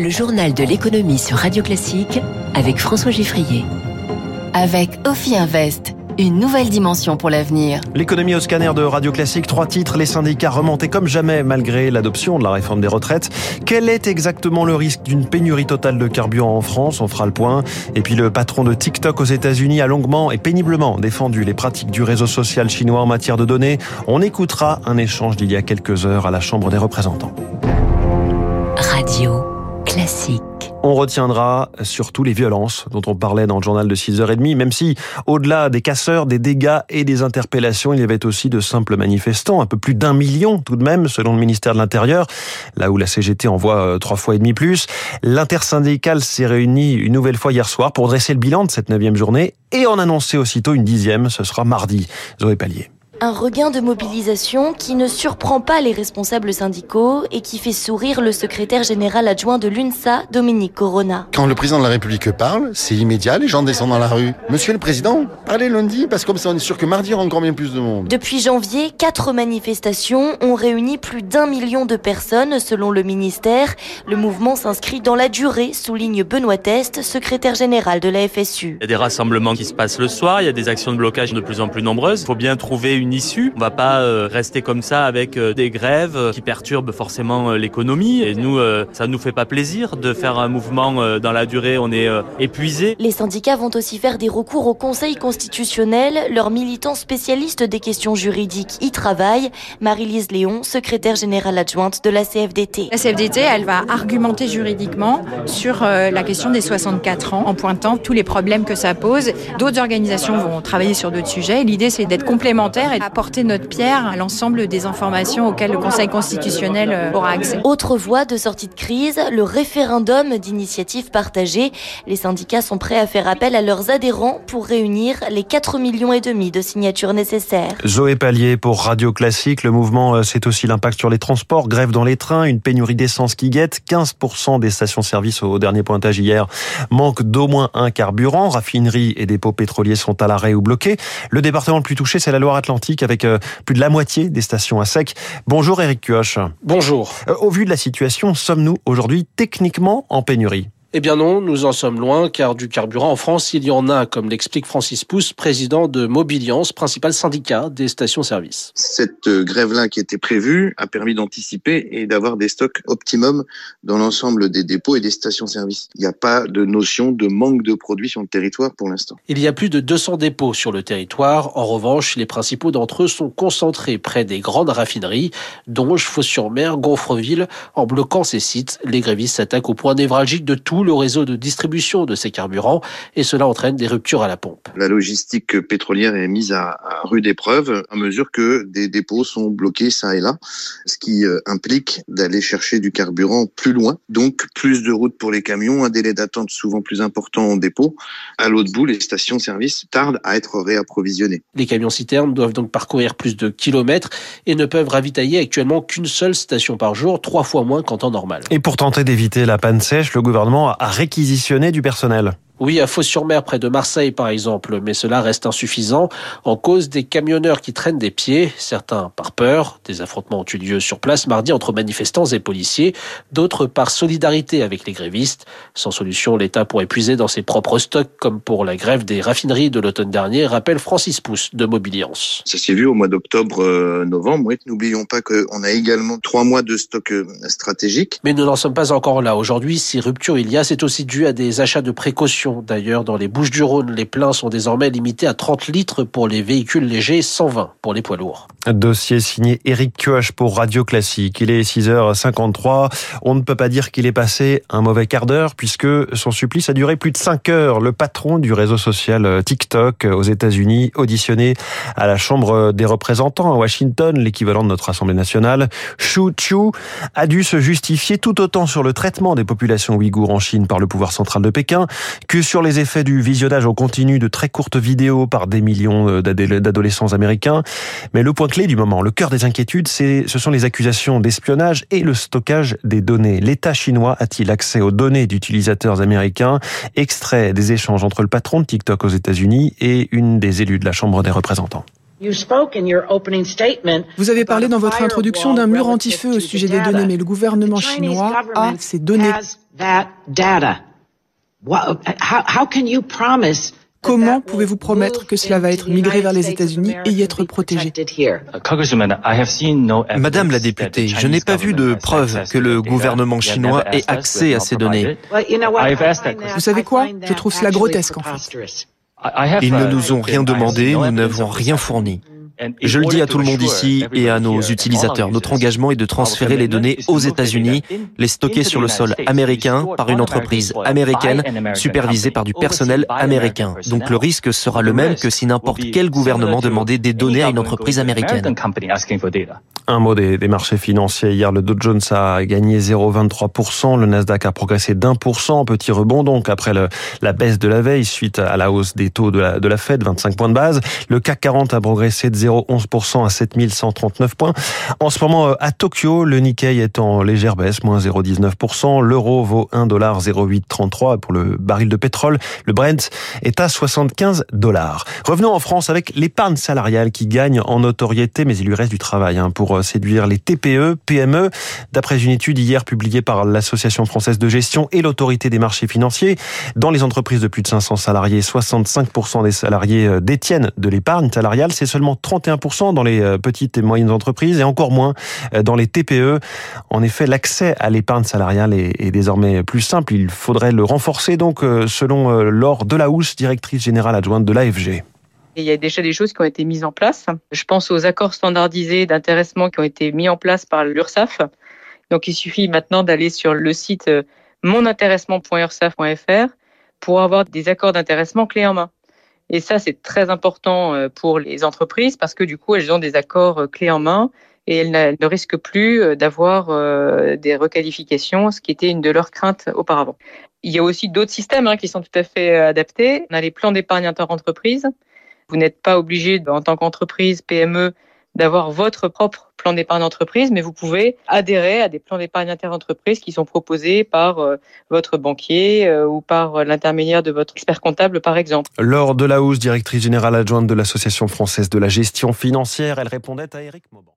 Le journal de l'économie sur Radio Classique avec François Giffrier. Avec Ophi Invest, une nouvelle dimension pour l'avenir. L'économie au scanner de Radio Classique, trois titres, les syndicats remontés comme jamais malgré l'adoption de la réforme des retraites. Quel est exactement le risque d'une pénurie totale de carburant en France? On fera le point. Et puis le patron de TikTok aux États-Unis a longuement et péniblement défendu les pratiques du réseau social chinois en matière de données. On écoutera un échange d'il y a quelques heures à la Chambre des représentants. On retiendra surtout les violences dont on parlait dans le journal de 6h30, même si, au-delà des casseurs, des dégâts et des interpellations, il y avait aussi de simples manifestants, un peu plus d'un million tout de même, selon le ministère de l'Intérieur, là où la CGT envoie euh, trois fois et demi plus. L'intersyndicale s'est réunie une nouvelle fois hier soir pour dresser le bilan de cette neuvième journée et en annoncer aussitôt une dixième, ce sera mardi. Zoé Pallier. Un regain de mobilisation qui ne surprend pas les responsables syndicaux et qui fait sourire le secrétaire général adjoint de l'UNSA, Dominique Corona. Quand le président de la République parle, c'est immédiat, les gens descendent dans la rue. Monsieur le président, parlez lundi, parce que comme ça on est sûr que mardi il y aura encore bien plus de monde. Depuis janvier, quatre manifestations ont réuni plus d'un million de personnes selon le ministère. Le mouvement s'inscrit dans la durée, souligne Benoît Test, secrétaire général de la FSU. Il y a des rassemblements qui se passent le soir, il y a des actions de blocage de plus en plus nombreuses. Il faut bien trouver une issue. On va pas euh, rester comme ça avec euh, des grèves euh, qui perturbent forcément l'économie. Et nous, ça nous fait pas plaisir de faire un mouvement dans la durée. On est épuisé. Les syndicats vont aussi faire des recours au Conseil constitutionnel. Leurs militants spécialistes des questions juridiques y travaillent. Marie-Lise Léon, secrétaire générale adjointe de la CFDT. La CFDT, elle va argumenter juridiquement sur la question des 64 ans en pointant tous les problèmes que ça pose. D'autres organisations vont travailler sur d'autres sujets. L'idée, c'est d'être complémentaires et apporter notre pierre à l'ensemble des informations auxquelles le Conseil constitutionnel euh, aura accès. Autre voie de sortie de crise, le référendum d'initiative partagée. Les syndicats sont prêts à faire appel à leurs adhérents pour réunir les 4 millions et demi de signatures nécessaires. Zoé Pallier pour Radio Classique. Le mouvement, euh, c'est aussi l'impact sur les transports, grève dans les trains, une pénurie d'essence qui guette. 15% des stations-service au dernier pointage hier manquent d'au moins un carburant. Raffineries et dépôts pétroliers sont à l'arrêt ou bloqués. Le département le plus touché, c'est la Loire-Atlantique avec euh, plus de la moitié des stations à sec. Bonjour Eric Cuoche. Bonjour. Euh, au vu de la situation, sommes-nous aujourd'hui techniquement en pénurie? Eh bien non, nous en sommes loin, car du carburant en France, il y en a, comme l'explique Francis Pousse, président de Mobiliance, principal syndicat des stations-service. Cette euh, grève-là qui était prévue a permis d'anticiper et d'avoir des stocks optimum dans l'ensemble des dépôts et des stations-service. Il n'y a pas de notion de manque de produits sur le territoire pour l'instant. Il y a plus de 200 dépôts sur le territoire. En revanche, les principaux d'entre eux sont concentrés près des grandes raffineries, Donge, Fos-sur-Mer, Gonfreville. En bloquant ces sites, les grévistes s'attaquent au point névralgique de tout le réseau de distribution de ces carburants et cela entraîne des ruptures à la pompe. La logistique pétrolière est mise à, rude épreuve à mesure que des dépôts sont bloqués ça et là, ce qui euh, implique d'aller chercher du carburant plus loin, donc plus de routes pour les camions, un délai d'attente souvent plus important en dépôt. À l'autre bout, les stations-service tardent à être réapprovisionnées. Les camions citernes doivent donc parcourir plus de kilomètres et ne peuvent ravitailler actuellement qu'une seule station par jour, trois fois moins qu'en temps normal. Et pour tenter d'éviter la panne sèche, le gouvernement à réquisitionner du personnel. Oui, à Fos-sur-Mer, près de Marseille, par exemple, mais cela reste insuffisant en cause des camionneurs qui traînent des pieds, certains par peur. Des affrontements ont eu lieu sur place mardi entre manifestants et policiers, d'autres par solidarité avec les grévistes. Sans solution, l'État pourrait puiser dans ses propres stocks, comme pour la grève des raffineries de l'automne dernier, rappelle Francis Pousse de Mobiliance. Ça s'est vu au mois d'octobre-novembre. Euh, N'oublions pas qu'on a également trois mois de stock euh, stratégique. Mais nous n'en sommes pas encore là. Aujourd'hui, si rupture il y a, c'est aussi dû à des achats de précaution D'ailleurs, dans les Bouches-du-Rhône, les pleins sont désormais limités à 30 litres pour les véhicules légers, 120 pour les poids lourds. Dossier signé Eric Kioch pour Radio Classique. Il est 6h53. On ne peut pas dire qu'il est passé un mauvais quart d'heure puisque son supplice a duré plus de 5 heures. Le patron du réseau social TikTok aux États-Unis, auditionné à la Chambre des représentants à Washington, l'équivalent de notre Assemblée nationale, Shu Chu, a dû se justifier tout autant sur le traitement des populations ouïghours en Chine par le pouvoir central de Pékin que sur les effets du visionnage au continu de très courtes vidéos par des millions euh, d'adolescents américains. Mais le point clé du moment, le cœur des inquiétudes, c'est, ce sont les accusations d'espionnage et le stockage des données. L'État chinois a-t-il accès aux données d'utilisateurs américains? Extrait des échanges entre le patron de TikTok aux États-Unis et une des élus de la Chambre des représentants. Vous avez parlé dans votre introduction d'un mur anti-feu au sujet des données, mais le gouvernement chinois a ces données. Comment pouvez-vous promettre que cela va être migré vers les États-Unis et y être protégé Madame la députée, je n'ai pas vu de preuve que le gouvernement chinois ait accès à ces données. Vous savez quoi? Je trouve cela grotesque en fait. Ils ne nous ont rien demandé, nous n'avons rien fourni. Je le dis à tout le monde ici et à nos utilisateurs. Notre engagement est de transférer les données aux États-Unis, les stocker sur le sol américain par une entreprise américaine supervisée par du personnel américain. Donc le risque sera le même que si n'importe quel gouvernement demandait des données à une entreprise américaine. Un mot des, marchés financiers. Hier, le Dow Jones a gagné 0,23%. Le Nasdaq a progressé d'un pour cent. Petit rebond donc après la baisse de la veille suite à la hausse des taux de la, de la Fed, 25 points de base. Le CAC 40 a progressé de 0,11% à 7139 points. En ce moment, euh, à Tokyo, le Nikkei est en légère baisse, moins 0,19%. L'euro vaut 1,0833 pour le baril de pétrole. Le Brent est à 75 dollars. Revenons en France avec l'épargne salariale qui gagne en notoriété, mais il lui reste du travail hein, pour euh, séduire les TPE, PME. D'après une étude hier publiée par l'Association française de gestion et l'autorité des marchés financiers, dans les entreprises de plus de 500 salariés, 65% des salariés euh, détiennent de l'épargne salariale. C'est seulement 31% dans les euh, petites et moyennes entreprises et encore moins dans les TPE. En effet, l'accès à l'épargne salariale est, désormais plus simple. Il faudrait le renforcer donc selon Laure Delahousse, directrice générale adjointe de l'AFG il y a déjà des choses qui ont été mises en place. Je pense aux accords standardisés d'intéressement qui ont été mis en place par l'URSSAF. Donc il suffit maintenant d'aller sur le site euh, monintéressement.ursaf.fr pour avoir des accords d'intéressement clés en main. Et ça, c'est très important euh, pour les entreprises parce que du coup, elles ont des accords euh, clés en main et elles ne risquent plus d'avoir des requalifications, ce qui était une de leurs craintes auparavant. Il y a aussi d'autres systèmes hein, qui sont tout à fait adaptés. On a les plans d'épargne inter-entreprise vous n'êtes pas obligé, en tant qu'entreprise, PME, d'avoir votre propre plan d'épargne d'entreprise, mais vous pouvez adhérer à des plans d'épargne inter-entreprise qui sont proposés par euh, votre banquier euh, ou par l'intermédiaire de votre expert comptable, par exemple. Laure Delahousse, directrice générale adjointe de l'Association française de la gestion financière, elle répondait à Eric Mauban.